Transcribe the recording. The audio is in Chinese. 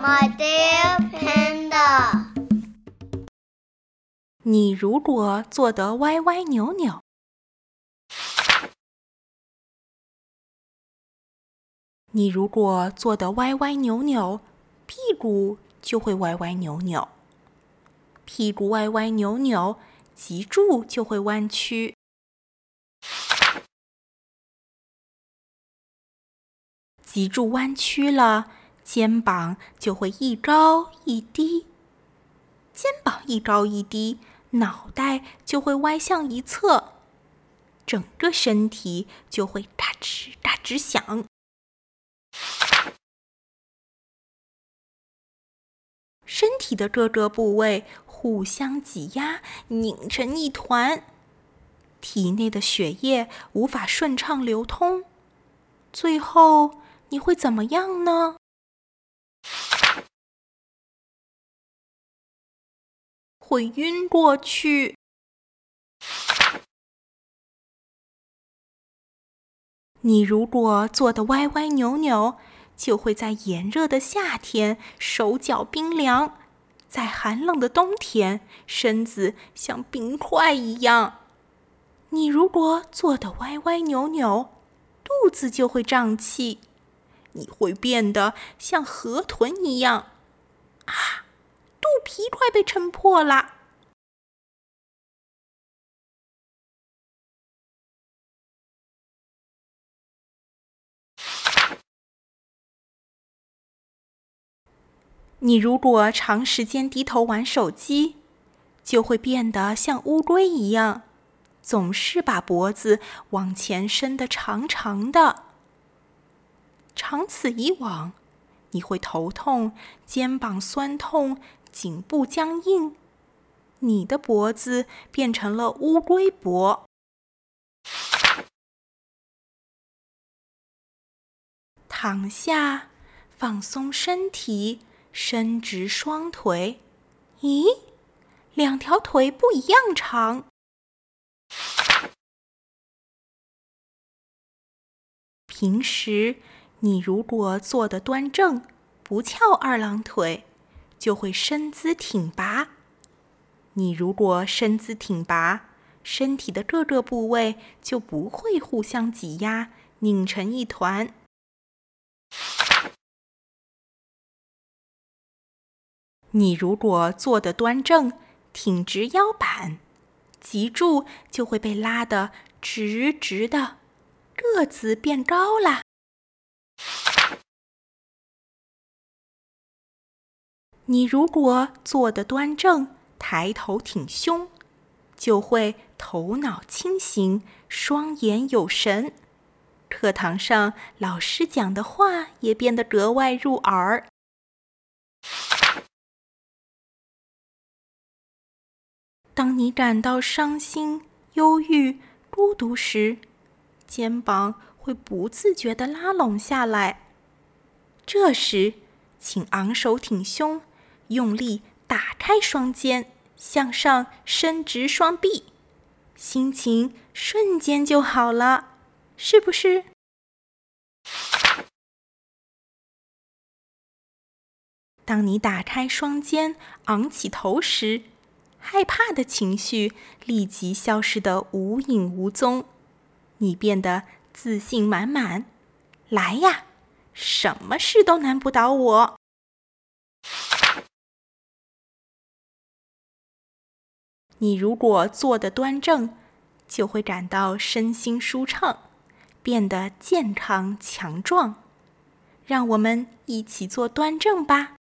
My dear panda，你如果坐得歪歪扭扭，你如果坐得歪歪扭扭，屁股就会歪歪扭扭。屁股歪歪扭扭，脊柱就会弯曲。脊柱弯曲了，肩膀就会一高一低。肩膀一高一低，脑袋就会歪向一侧，整个身体就会嘎吱嘎吱响。身体的各个部位互相挤压，拧成一团，体内的血液无法顺畅流通，最后你会怎么样呢？会晕过去。你如果坐得歪歪扭扭，就会在炎热的夏天手脚冰凉，在寒冷的冬天身子像冰块一样。你如果坐得歪歪扭扭，肚子就会胀气，你会变得像河豚一样。啊！肚皮快被撑破了。你如果长时间低头玩手机，就会变得像乌龟一样，总是把脖子往前伸得长长的。长此以往，你会头痛、肩膀酸痛、颈部僵硬，你的脖子变成了乌龟脖。躺下，放松身体。伸直双腿，咦，两条腿不一样长。平时你如果坐得端正，不翘二郎腿，就会身姿挺拔。你如果身姿挺拔，身体的各个部位就不会互相挤压，拧成一团。你如果坐得端正，挺直腰板，脊柱就会被拉得直直的，个子变高啦。你如果坐得端正，抬头挺胸，就会头脑清醒，双眼有神，课堂上老师讲的话也变得格外入耳。当你感到伤心、忧郁、孤独时，肩膀会不自觉地拉拢下来。这时，请昂首挺胸，用力打开双肩，向上伸直双臂，心情瞬间就好了，是不是？当你打开双肩、昂起头时，害怕的情绪立即消失得无影无踪，你变得自信满满。来呀，什么事都难不倒我！你如果坐得端正，就会感到身心舒畅，变得健康强壮。让我们一起做端正吧。